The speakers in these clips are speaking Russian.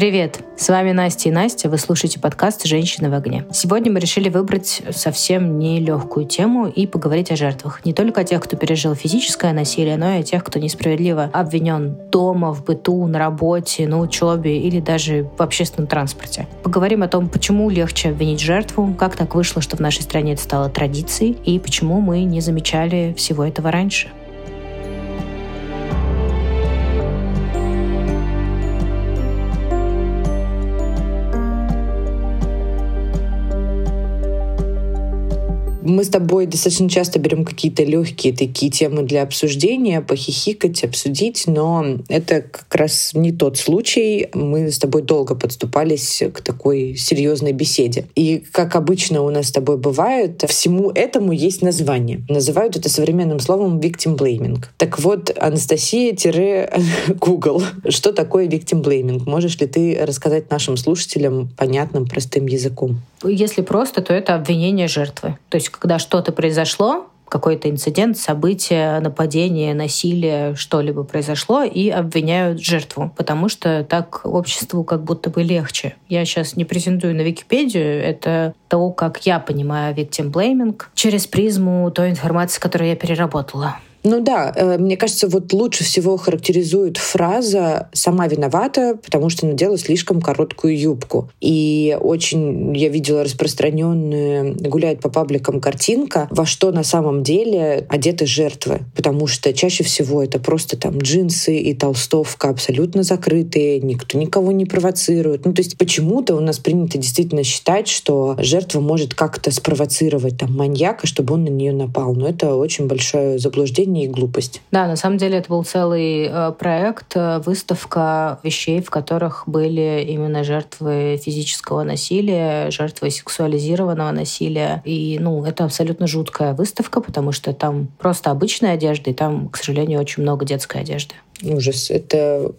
Привет! С вами Настя и Настя. Вы слушаете подкаст «Женщины в огне». Сегодня мы решили выбрать совсем нелегкую тему и поговорить о жертвах. Не только о тех, кто пережил физическое насилие, но и о тех, кто несправедливо обвинен дома, в быту, на работе, на учебе или даже в общественном транспорте. Поговорим о том, почему легче обвинить жертву, как так вышло, что в нашей стране это стало традицией, и почему мы не замечали всего этого раньше. Мы с тобой достаточно часто берем какие-то легкие такие темы для обсуждения, похихикать, обсудить, но это как раз не тот случай. Мы с тобой долго подступались к такой серьезной беседе. И, как обычно у нас с тобой бывает, всему этому есть название. Называют это современным словом victim blaming. Так вот, Анастасия-Google, что такое victim blaming? Можешь ли ты рассказать нашим слушателям понятным, простым языком? Если просто, то это обвинение жертвы. То есть, когда что-то произошло, какой-то инцидент, событие, нападение, насилие, что-либо произошло, и обвиняют жертву, потому что так обществу как будто бы легче. Я сейчас не презентую на Википедию, это то, как я понимаю victim blaming через призму той информации, которую я переработала. Ну да, э, мне кажется, вот лучше всего характеризует фраза «сама виновата», потому что надела слишком короткую юбку. И очень я видела распространенную, гуляет по пабликам картинка, во что на самом деле одеты жертвы. Потому что чаще всего это просто там джинсы и толстовка абсолютно закрытые, никто никого не провоцирует. Ну то есть почему-то у нас принято действительно считать, что жертва может как-то спровоцировать там маньяка, чтобы он на нее напал. Но это очень большое заблуждение неведение и глупость. Да, на самом деле это был целый э, проект, э, выставка вещей, в которых были именно жертвы физического насилия, жертвы сексуализированного насилия. И, ну, это абсолютно жуткая выставка, потому что там просто обычная одежда, и там, к сожалению, очень много детской одежды. Ужас, это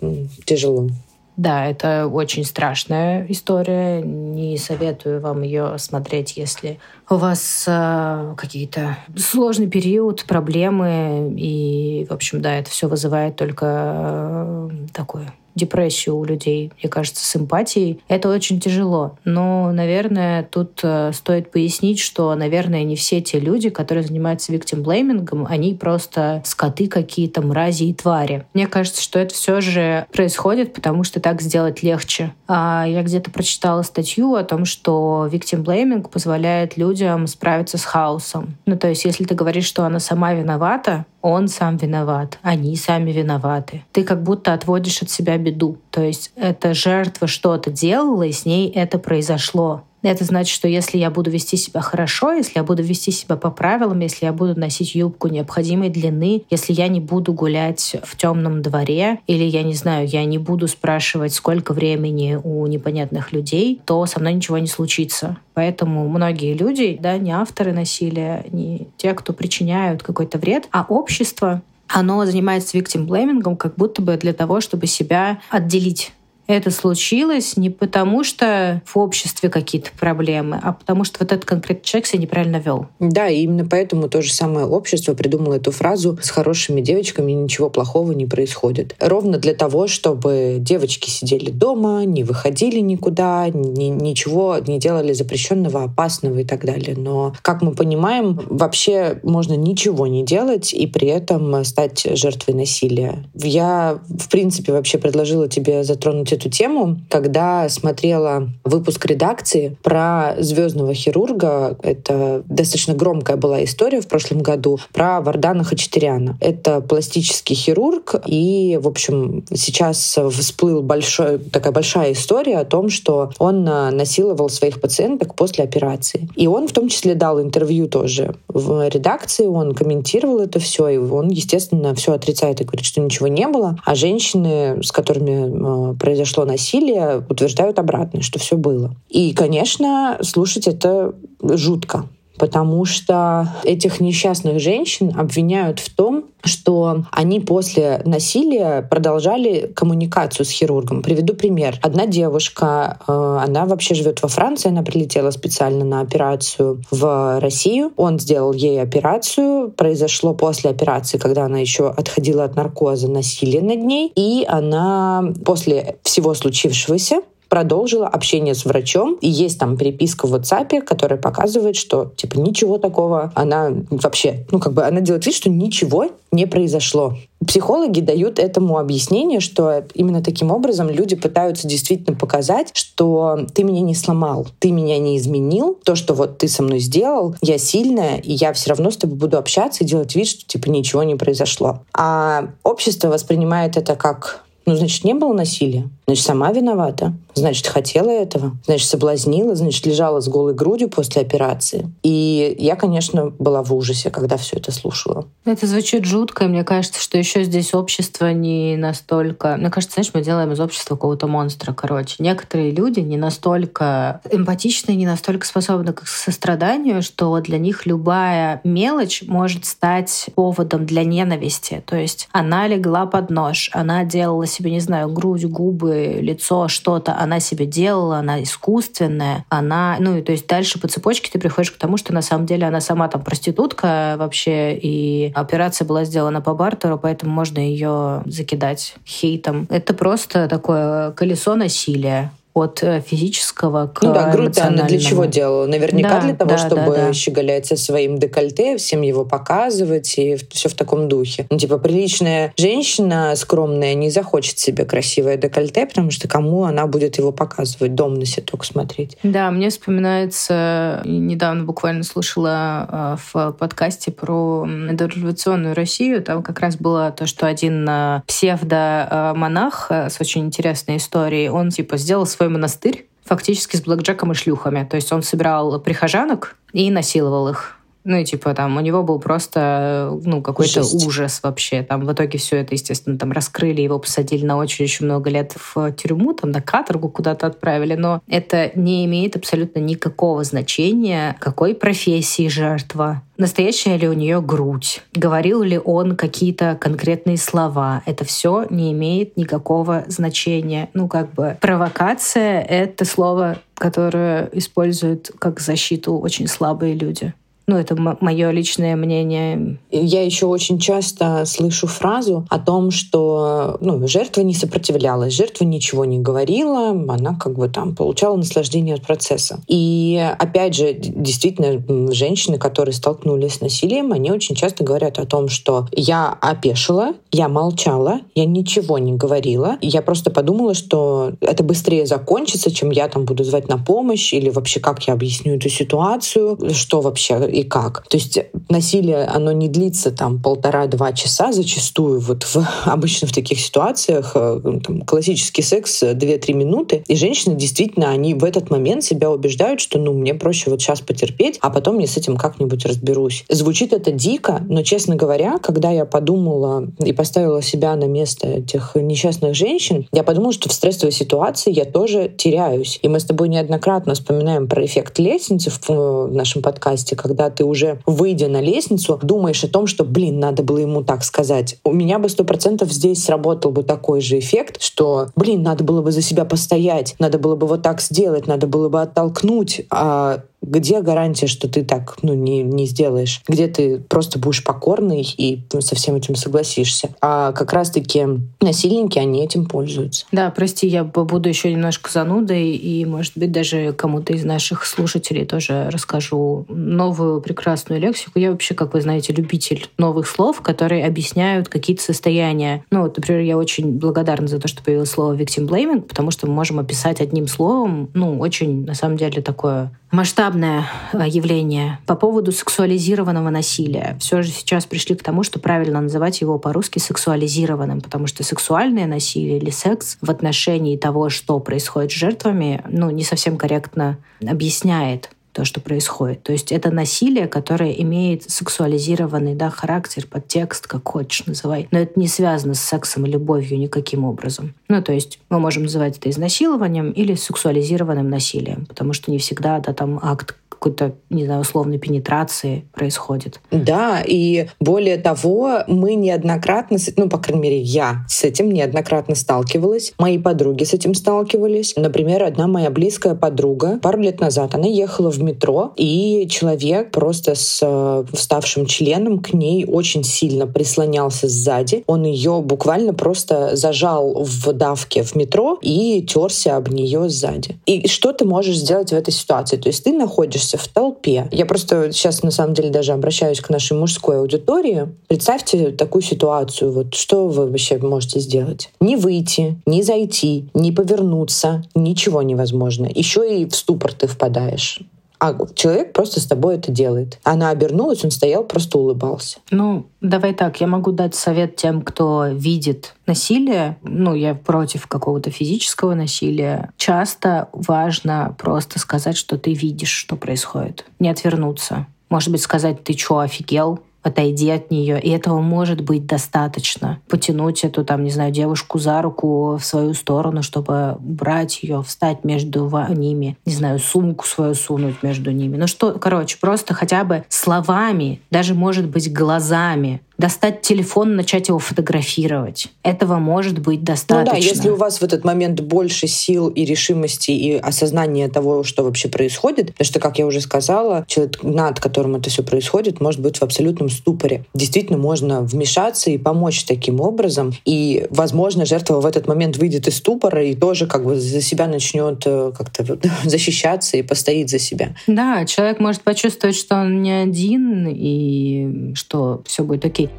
тяжело. Да, это очень страшная история. Не советую вам ее смотреть, если у вас э, какие-то сложный период, проблемы. И, в общем, да, это все вызывает только э, такое депрессию у людей, мне кажется, с эмпатией. Это очень тяжело. Но, наверное, тут э, стоит пояснить, что, наверное, не все те люди, которые занимаются виктимблеймингом, они просто скоты какие-то, мрази и твари. Мне кажется, что это все же происходит, потому что так сделать легче. А я где-то прочитала статью о том, что виктимблейминг позволяет людям справиться с хаосом. Ну, то есть, если ты говоришь, что она сама виновата, он сам виноват, они сами виноваты. Ты как будто отводишь от себя беду. То есть эта жертва что-то делала, и с ней это произошло. Это значит, что если я буду вести себя хорошо, если я буду вести себя по правилам, если я буду носить юбку необходимой длины, если я не буду гулять в темном дворе, или я не знаю, я не буду спрашивать, сколько времени у непонятных людей, то со мной ничего не случится. Поэтому многие люди, да, не авторы насилия, не те, кто причиняют какой-то вред, а общество, оно занимается виктим-блеймингом как будто бы для того, чтобы себя отделить это случилось не потому, что в обществе какие-то проблемы, а потому что вот этот конкретный человек себя неправильно вел. Да, и именно поэтому то же самое общество придумало эту фразу «с хорошими девочками ничего плохого не происходит». Ровно для того, чтобы девочки сидели дома, не выходили никуда, ни, ничего не делали запрещенного, опасного и так далее. Но, как мы понимаем, вообще можно ничего не делать и при этом стать жертвой насилия. Я, в принципе, вообще предложила тебе затронуть эту тему, когда смотрела выпуск редакции про звездного хирурга. Это достаточно громкая была история в прошлом году про Вардана Хачатуряна. Это пластический хирург, и, в общем, сейчас всплыл большой, такая большая история о том, что он а, насиловал своих пациенток после операции. И он в том числе дал интервью тоже в редакции, он комментировал это все, и он, естественно, все отрицает и говорит, что ничего не было. А женщины, с которыми а, произошло произошло насилие, утверждают обратное, что все было. И, конечно, слушать это жутко потому что этих несчастных женщин обвиняют в том, что они после насилия продолжали коммуникацию с хирургом. Приведу пример. Одна девушка, э, она вообще живет во Франции, она прилетела специально на операцию в Россию. Он сделал ей операцию. Произошло после операции, когда она еще отходила от наркоза, насилие над ней. И она после всего случившегося продолжила общение с врачом, и есть там переписка в WhatsApp, которая показывает, что типа ничего такого она вообще, ну как бы она делает вид, что ничего не произошло. Психологи дают этому объяснение, что именно таким образом люди пытаются действительно показать, что ты меня не сломал, ты меня не изменил, то, что вот ты со мной сделал, я сильная, и я все равно с тобой буду общаться и делать вид, что типа ничего не произошло. А общество воспринимает это как ну, значит, не было насилия. Значит, сама виновата. Значит, хотела этого. Значит, соблазнила. Значит, лежала с голой грудью после операции. И я, конечно, была в ужасе, когда все это слушала. Это звучит жутко. И мне кажется, что еще здесь общество не настолько... Мне кажется, знаешь, мы делаем из общества какого-то монстра, короче. Некоторые люди не настолько эмпатичны, не настолько способны к состраданию, что для них любая мелочь может стать поводом для ненависти. То есть она легла под нож, она делала себе, не знаю, грудь, губы, лицо, что-то она себе делала, она искусственная, она, ну, и то есть дальше по цепочке ты приходишь к тому, что на самом деле она сама там проститутка вообще, и операция была сделана по бартеру, поэтому можно ее закидать хейтом. Это просто такое колесо насилия от э, физического к Ну да, грудь она для чего делала? Наверняка да, для того, да, чтобы да, да. щеголять со своим декольте, всем его показывать и все в таком духе. Ну, типа, приличная женщина скромная не захочет себе красивое декольте, потому что кому она будет его показывать? Дом на только смотреть. Да, мне вспоминается, недавно буквально слушала э, в подкасте про дореволюционную Россию, там как раз было то, что один э, псевдо-монах с очень интересной историей, он типа сделал свой свой монастырь фактически с блэкджеком и шлюхами. То есть он собирал прихожанок и насиловал их. Ну и типа там у него был просто ну какой-то ужас вообще. Там в итоге все это, естественно, там раскрыли, его посадили на очень еще много лет в тюрьму, там на каторгу куда-то отправили. Но это не имеет абсолютно никакого значения, какой профессии жертва, настоящая ли у нее грудь, говорил ли он какие-то конкретные слова. Это все не имеет никакого значения. Ну как бы провокация — это слово, которое используют как защиту очень слабые люди. Ну, это мое личное мнение. Я еще очень часто слышу фразу о том, что ну, жертва не сопротивлялась, жертва ничего не говорила, она как бы там получала наслаждение от процесса. И опять же, действительно, женщины, которые столкнулись с насилием, они очень часто говорят о том, что я опешила, я молчала, я ничего не говорила, я просто подумала, что это быстрее закончится, чем я там буду звать на помощь или вообще как я объясню эту ситуацию, что вообще и как. То есть насилие, оно не длится там полтора-два часа зачастую. Вот в, обычно в таких ситуациях э, там, классический секс 2-3 минуты. И женщины действительно, они в этот момент себя убеждают, что ну мне проще вот сейчас потерпеть, а потом я с этим как-нибудь разберусь. Звучит это дико, но, честно говоря, когда я подумала и поставила себя на место этих несчастных женщин, я подумала, что в стрессовой ситуации я тоже теряюсь. И мы с тобой неоднократно вспоминаем про эффект лестницы в э, нашем подкасте, когда ты уже, выйдя на лестницу, думаешь о том, что, блин, надо было ему так сказать. У меня бы сто процентов здесь сработал бы такой же эффект, что, блин, надо было бы за себя постоять, надо было бы вот так сделать, надо было бы оттолкнуть, а где гарантия, что ты так ну, не, не сделаешь? Где ты просто будешь покорный и ну, со всем этим согласишься? А как раз-таки насильники, они этим пользуются. Да, прости, я буду еще немножко занудой, и, может быть, даже кому-то из наших слушателей тоже расскажу новую прекрасную лексику. Я вообще, как вы знаете, любитель новых слов, которые объясняют какие-то состояния. Ну, вот, например, я очень благодарна за то, что появилось слово victim blaming, потому что мы можем описать одним словом, ну, очень, на самом деле, такое масштабное э, явление по поводу сексуализированного насилия. Все же сейчас пришли к тому, что правильно называть его по-русски сексуализированным, потому что сексуальное насилие или секс в отношении того, что происходит с жертвами, ну, не совсем корректно объясняет то, что происходит. То есть это насилие, которое имеет сексуализированный да, характер, подтекст, как хочешь называй. Но это не связано с сексом и любовью никаким образом. Ну, то есть мы можем называть это изнасилованием или сексуализированным насилием, потому что не всегда да, там акт какой-то, не знаю, условной пенетрации происходит. Да, и более того, мы неоднократно, ну, по крайней мере, я с этим неоднократно сталкивалась. Мои подруги с этим сталкивались. Например, одна моя близкая подруга пару лет назад, она ехала в метро, и человек просто с э, вставшим членом к ней очень сильно прислонялся сзади. Он ее буквально просто зажал в давке в метро и терся об нее сзади. И что ты можешь сделать в этой ситуации? То есть ты находишься в толпе. Я просто сейчас на самом деле даже обращаюсь к нашей мужской аудитории. Представьте такую ситуацию. Вот что вы вообще можете сделать? Не выйти, не зайти, не повернуться. Ничего невозможно. Еще и в ступор ты впадаешь а человек просто с тобой это делает. Она обернулась, он стоял, просто улыбался. Ну, давай так, я могу дать совет тем, кто видит насилие. Ну, я против какого-то физического насилия. Часто важно просто сказать, что ты видишь, что происходит. Не отвернуться. Может быть, сказать, ты что, офигел? Отойди от нее. И этого может быть достаточно. Потянуть эту, там, не знаю, девушку за руку в свою сторону, чтобы брать ее, встать между ними, не знаю, сумку свою сунуть между ними. Ну что, короче, просто хотя бы словами, даже, может быть, глазами достать телефон, начать его фотографировать. Этого может быть достаточно. Ну да, если у вас в этот момент больше сил и решимости и осознания того, что вообще происходит, потому что, как я уже сказала, человек, над которым это все происходит, может быть в абсолютном ступоре. Действительно, можно вмешаться и помочь таким образом. И, возможно, жертва в этот момент выйдет из ступора и тоже как бы за себя начнет э, как-то защищаться и постоит за себя. Да, человек может почувствовать, что он не один и что все будет окей.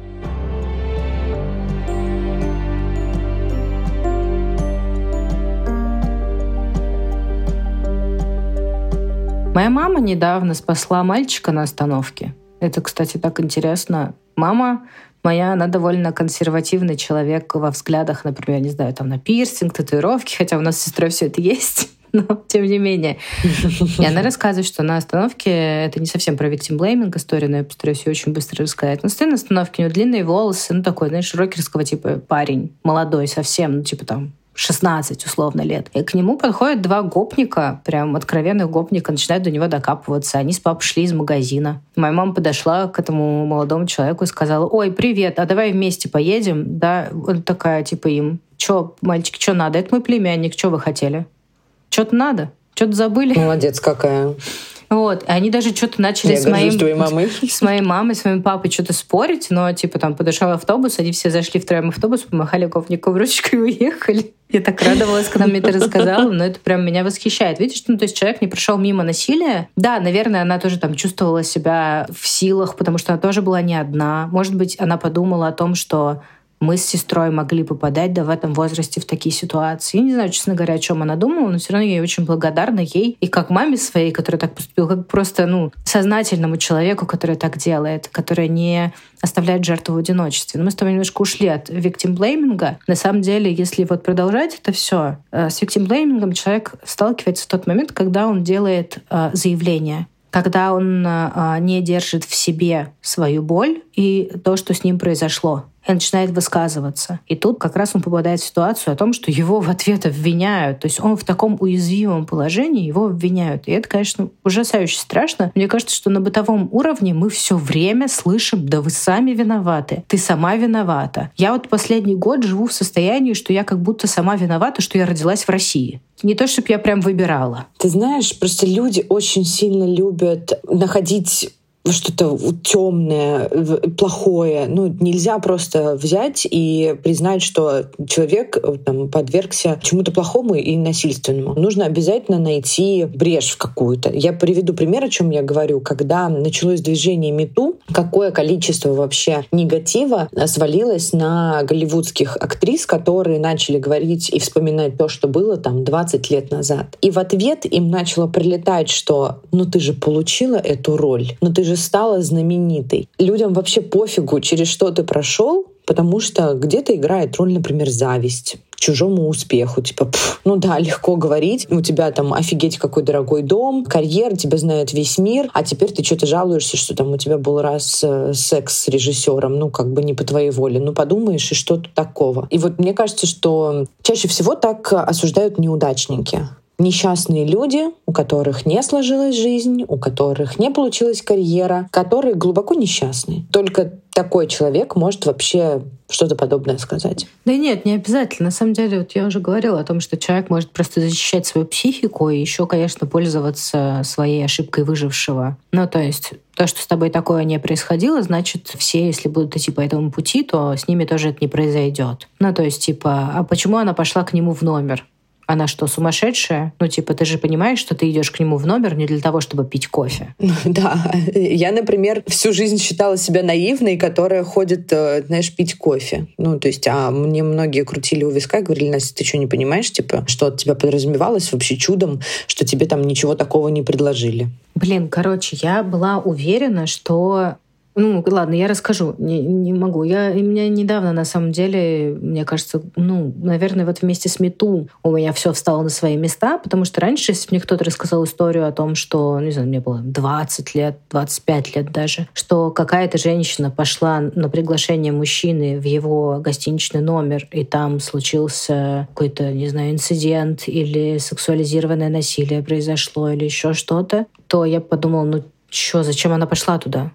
Моя мама недавно спасла мальчика на остановке. Это, кстати, так интересно. Мама моя, она довольно консервативный человек во взглядах, например, не знаю, там на пирсинг, татуировки, хотя у нас с сестрой все это есть. но тем не менее. И она рассказывает, что на остановке, это не совсем про виктимблейминг история, но я постараюсь ее очень быстро рассказать. Но стоит на остановке, у него длинные волосы, ну такой, знаешь, рокерского типа парень, молодой совсем, ну типа там 16 условно лет. И к нему подходят два гопника, прям откровенных гопника, начинают до него докапываться. Они с папой шли из магазина. Моя мама подошла к этому молодому человеку и сказала, ой, привет, а давай вместе поедем? Да, он такая, типа им, что, мальчики, что надо? Это мой племянник, что вы хотели? Что-то надо? Что-то забыли? Молодец какая. Вот. И они даже что-то начали Я с моим, твоей мамой. с моей мамой, с моим папой что-то спорить, но типа там подошел автобус, они все зашли втроем в автобус, помахали ковнику ручкой и уехали. Я так радовалась, когда мне это рассказала, но это прям меня восхищает. Видишь, ну то есть человек не прошел мимо насилия. Да, наверное, она тоже там чувствовала себя в силах, потому что она тоже была не одна. Может быть, она подумала о том, что мы с сестрой могли попадать да, в этом возрасте в такие ситуации. Я не знаю, честно говоря, о чем она думала, но все равно я очень благодарна ей и как маме своей, которая так поступила, как просто ну, сознательному человеку, который так делает, который не оставляет жертву в одиночестве. Но мы с тобой немножко ушли от виктимблейминга. На самом деле, если вот продолжать это все, э, с виктимблеймингом человек сталкивается в тот момент, когда он делает э, заявление когда он э, не держит в себе свою боль и то, что с ним произошло и начинает высказываться. И тут как раз он попадает в ситуацию о том, что его в ответ обвиняют. То есть он в таком уязвимом положении, его обвиняют. И это, конечно, ужасающе страшно. Мне кажется, что на бытовом уровне мы все время слышим, да вы сами виноваты, ты сама виновата. Я вот последний год живу в состоянии, что я как будто сама виновата, что я родилась в России. Не то, чтобы я прям выбирала. Ты знаешь, просто люди очень сильно любят находить что-то темное, плохое. Ну, нельзя просто взять и признать, что человек э, там, подвергся чему-то плохому и насильственному. Нужно обязательно найти брешь в какую-то. Я приведу пример, о чем я говорю. Когда началось движение МИТУ, какое количество вообще негатива свалилось на голливудских актрис, которые начали говорить и вспоминать то, что было там 20 лет назад. И в ответ им начало прилетать, что ну ты же получила эту роль, ну ты же же стала знаменитой. Людям вообще пофигу, через что ты прошел, потому что где-то играет роль, например, зависть чужому успеху. Типа, пф, ну да, легко говорить. У тебя там офигеть какой дорогой дом, карьера, тебя знает весь мир, а теперь ты что-то жалуешься, что там у тебя был раз э, секс с режиссером, ну как бы не по твоей воле. Ну подумаешь, и что тут такого. И вот мне кажется, что чаще всего так осуждают неудачники несчастные люди, у которых не сложилась жизнь, у которых не получилась карьера, которые глубоко несчастны. Только такой человек может вообще что-то подобное сказать. Да нет, не обязательно. На самом деле, вот я уже говорила о том, что человек может просто защищать свою психику и еще, конечно, пользоваться своей ошибкой выжившего. Ну, то есть то, что с тобой такое не происходило, значит, все, если будут идти по этому пути, то с ними тоже это не произойдет. Ну, то есть, типа, а почему она пошла к нему в номер? Она что, сумасшедшая? Ну, типа, ты же понимаешь, что ты идешь к нему в номер не для того, чтобы пить кофе. Да. Я, например, всю жизнь считала себя наивной, которая ходит, э, знаешь, пить кофе. Ну, то есть, а мне многие крутили у виска и говорили, Настя, ты что, не понимаешь, типа, что от тебя подразумевалось вообще чудом, что тебе там ничего такого не предложили? Блин, короче, я была уверена, что ну, ладно, я расскажу. Не, не могу. Я, у меня недавно, на самом деле, мне кажется, ну, наверное, вот вместе с Мету у меня все встало на свои места, потому что раньше, если мне кто-то рассказал историю о том, что, не знаю, мне было 20 лет, 25 лет даже, что какая-то женщина пошла на приглашение мужчины в его гостиничный номер, и там случился какой-то, не знаю, инцидент или сексуализированное насилие произошло или еще что-то, то я подумала, ну, что, зачем она пошла туда?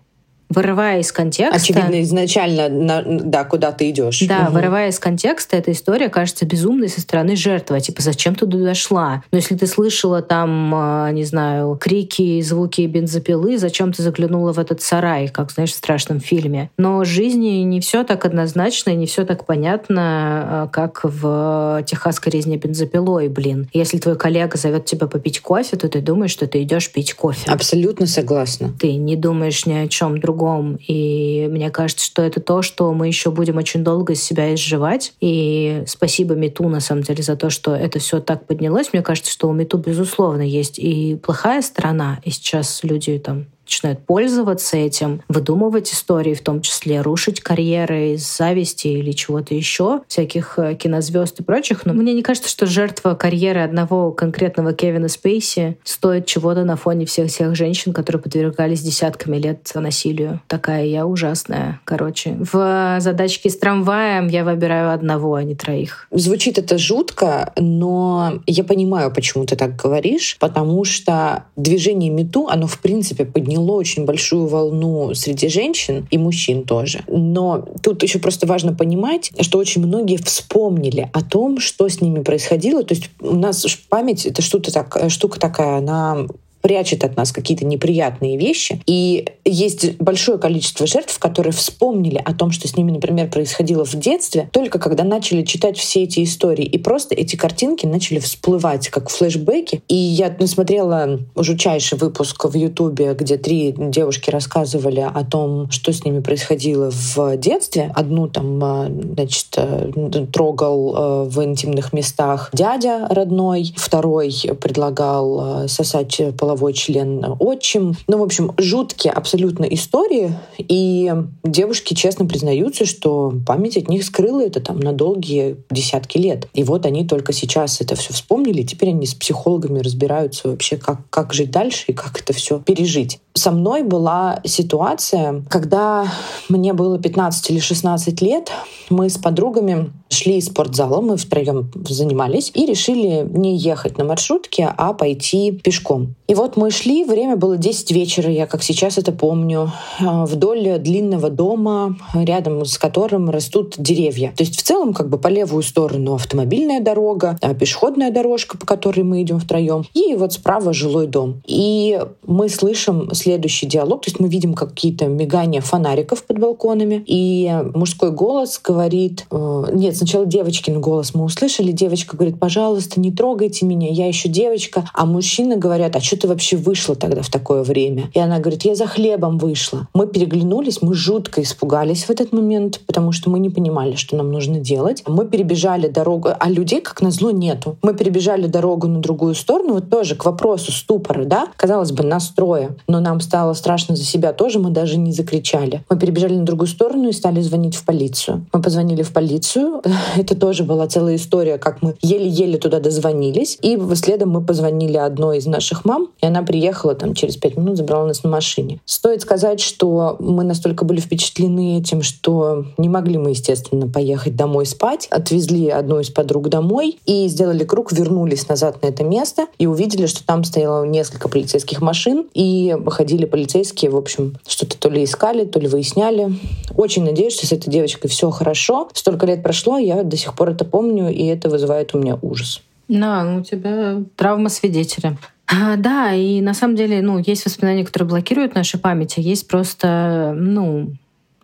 Вырывая из контекста... Очевидно, изначально, на, да, куда ты идешь. Да, угу. вырывая из контекста, эта история кажется безумной со стороны жертвы. Типа, зачем ты туда дошла? Но если ты слышала там, а, не знаю, крики, звуки бензопилы, зачем ты заглянула в этот сарай, как, знаешь, в страшном фильме? Но в жизни не все так однозначно, не все так понятно, а, как в техасской резне бензопилой, блин. Если твой коллега зовет тебя попить кофе, то ты думаешь, что ты идешь пить кофе. Абсолютно согласна. Ты не думаешь ни о чем другом другом. И мне кажется, что это то, что мы еще будем очень долго из себя изживать. И спасибо Мету, на самом деле, за то, что это все так поднялось. Мне кажется, что у Мету, безусловно, есть и плохая сторона. И сейчас люди там начинают пользоваться этим, выдумывать истории, в том числе рушить карьеры из зависти или чего-то еще, всяких э, кинозвезд и прочих. Но мне не кажется, что жертва карьеры одного конкретного Кевина Спейси стоит чего-то на фоне всех тех женщин, которые подвергались десятками лет насилию. Такая я ужасная. Короче, в задачке с трамваем я выбираю одного, а не троих. Звучит это жутко, но я понимаю, почему ты так говоришь, потому что движение Мету, оно в принципе подняло подняло очень большую волну среди женщин и мужчин тоже. Но тут еще просто важно понимать, что очень многие вспомнили о том, что с ними происходило. То есть у нас память — это что-то так, штука такая, она прячет от нас какие-то неприятные вещи. И есть большое количество жертв, которые вспомнили о том, что с ними, например, происходило в детстве, только когда начали читать все эти истории. И просто эти картинки начали всплывать, как флешбеки. И я смотрела жутчайший выпуск в Ютубе, где три девушки рассказывали о том, что с ними происходило в детстве. Одну там, а, значит, э, трогал э, в интимных местах дядя родной, второй предлагал э, сосать половой член отчим. Ну, в общем, жуткие абсолютно истории. И девушки честно признаются, что память от них скрыла это там на долгие десятки лет. И вот они только сейчас это все вспомнили. Теперь они с психологами разбираются вообще, как, как жить дальше и как это все пережить. Со мной была ситуация, когда мне было 15 или 16 лет, мы с подругами шли из спортзала, мы втроем занимались и решили не ехать на маршрутке, а пойти пешком. И вот мы шли, время было 10 вечера, я как сейчас это помню, а, вдоль длинного дома, рядом с которым растут деревья. То есть в целом как бы по левую сторону автомобильная дорога, а пешеходная дорожка, по которой мы идем втроем, и вот справа жилой дом. И мы слышим следующий диалог, то есть мы видим какие-то мигания фонариков под балконами, и мужской голос говорит, э, нет, сначала девочкин голос мы услышали, девочка говорит, пожалуйста, не трогайте меня, я еще девочка, а мужчины говорят, а что ты вообще вышла тогда в такое время? И она говорит, я за хлебом вышла. Мы переглянулись, мы жутко испугались в этот момент, потому что мы не понимали, что нам нужно делать. Мы перебежали дорогу, а людей, как назло, нету. Мы перебежали дорогу на другую сторону, вот тоже к вопросу ступора, да, казалось бы, настроя, но нам стало страшно за себя тоже, мы даже не закричали. Мы перебежали на другую сторону и стали звонить в полицию. Мы позвонили в полицию, это тоже была целая история, как мы еле-еле туда дозвонились. И следом мы позвонили одной из наших мам, и она приехала там через пять минут, забрала нас на машине. Стоит сказать, что мы настолько были впечатлены этим, что не могли мы, естественно, поехать домой спать. Отвезли одну из подруг домой и сделали круг, вернулись назад на это место и увидели, что там стояло несколько полицейских машин, и ходили полицейские, в общем, что-то то ли искали, то ли выясняли. Очень надеюсь, что с этой девочкой все хорошо. Столько лет прошло, я до сих пор это помню, и это вызывает у меня ужас. Да, ну у тебя травма свидетеля. А, да, и на самом деле, ну, есть воспоминания, которые блокируют наши памяти, есть просто, ну,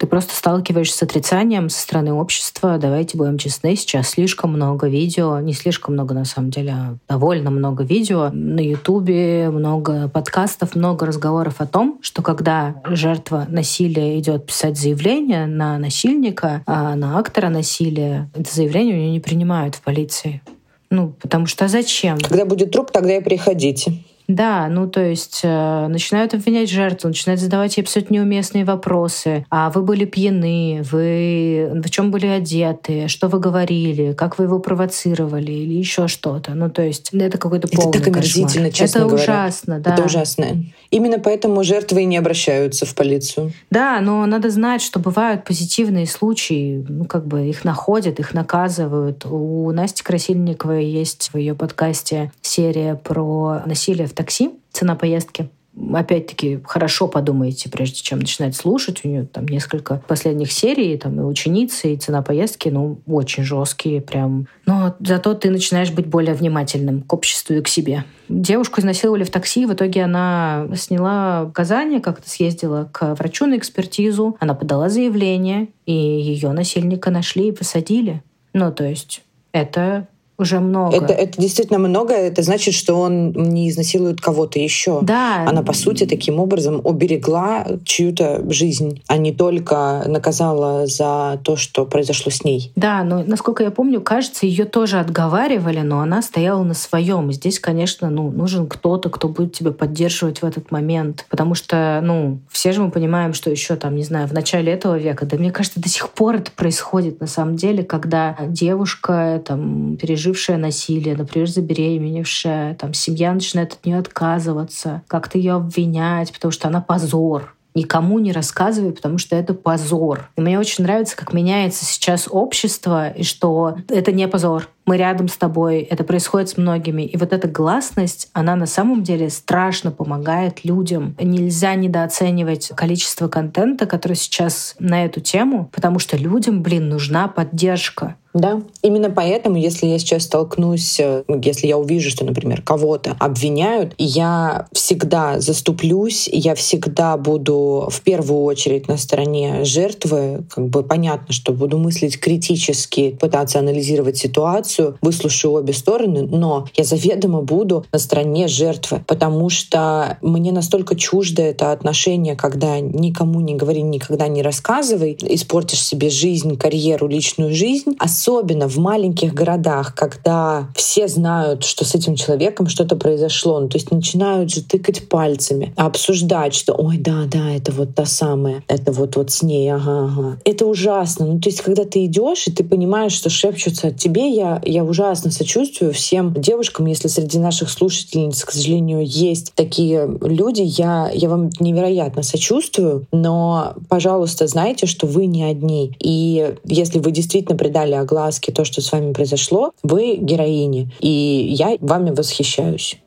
ты просто сталкиваешься с отрицанием со стороны общества. Давайте будем честны, сейчас слишком много видео, не слишком много на самом деле, а довольно много видео на Ютубе, много подкастов, много разговоров о том, что когда жертва насилия идет писать заявление на насильника, а на актора насилия, это заявление у нее не принимают в полиции. Ну, потому что зачем? Когда будет труп, тогда и приходите. Да, ну то есть э, начинают обвинять жертву, начинают задавать ей абсолютно неуместные вопросы. А вы были пьяны, вы в чем были одеты, что вы говорили, как вы его провоцировали или еще что-то. Ну то есть это какой-то полный Это так омерзительно, честно Это говоря. ужасно, да. Это ужасно. Именно поэтому жертвы и не обращаются в полицию. Да, но надо знать, что бывают позитивные случаи, ну как бы их находят, их наказывают. У Насти Красильниковой есть в ее подкасте серия про насилие в такси, цена поездки опять-таки хорошо подумайте, прежде чем начинать слушать. У нее там несколько последних серий, там и ученицы, и цена поездки, ну, очень жесткие прям. Но зато ты начинаешь быть более внимательным к обществу и к себе. Девушку изнасиловали в такси, в итоге она сняла показания, как-то съездила к врачу на экспертизу, она подала заявление, и ее насильника нашли и посадили. Ну, то есть это уже много. Это, это действительно много. Это значит, что он не изнасилует кого-то еще. Да. Она, по сути, таким образом уберегла чью-то жизнь, а не только наказала за то, что произошло с ней. Да, но насколько я помню, кажется, ее тоже отговаривали, но она стояла на своем. Здесь, конечно, ну, нужен кто-то, кто будет тебя поддерживать в этот момент. Потому что, ну, все же мы понимаем, что еще там, не знаю, в начале этого века, да мне кажется, до сих пор это происходит на самом деле, когда девушка там переживает пережившая насилие, например, забеременевшая, там семья начинает от нее отказываться, как-то ее обвинять, потому что она позор никому не рассказывай, потому что это позор. И мне очень нравится, как меняется сейчас общество, и что это не позор. Мы рядом с тобой, это происходит с многими. И вот эта гласность, она на самом деле страшно помогает людям. Нельзя недооценивать количество контента, который сейчас на эту тему, потому что людям, блин, нужна поддержка. Да, именно поэтому, если я сейчас столкнусь, э, если я увижу, что, например, кого-то обвиняют, я всегда заступлюсь, я всегда буду в первую очередь на стороне жертвы. Как бы понятно, что буду мыслить критически, пытаться анализировать ситуацию, выслушаю обе стороны, но я заведомо буду на стороне жертвы, потому что мне настолько чуждо это отношение, когда никому не говори, никогда не рассказывай, испортишь себе жизнь, карьеру, личную жизнь, особенно в маленьких городах, когда все знают, что с этим человеком что-то произошло, ну, то есть начинают же тыкать пальцами, обсуждать, что ой, да, да, это вот та самая, это вот вот с ней, ага, ага. Это ужасно. Ну, то есть, когда ты идешь и ты понимаешь, что шепчутся от тебе, я, я ужасно сочувствую всем девушкам, если среди наших слушательниц, к сожалению, есть такие люди, я, я вам невероятно сочувствую, но, пожалуйста, знайте, что вы не одни. И если вы действительно придали глазки то, что с вами произошло, вы героини. И я вами восхищаюсь.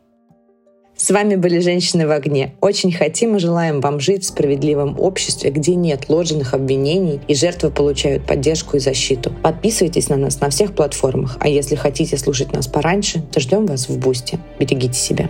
С вами были «Женщины в огне». Очень хотим и желаем вам жить в справедливом обществе, где нет ложных обвинений и жертвы получают поддержку и защиту. Подписывайтесь на нас на всех платформах, а если хотите слушать нас пораньше, то ждем вас в Бусте. Берегите себя.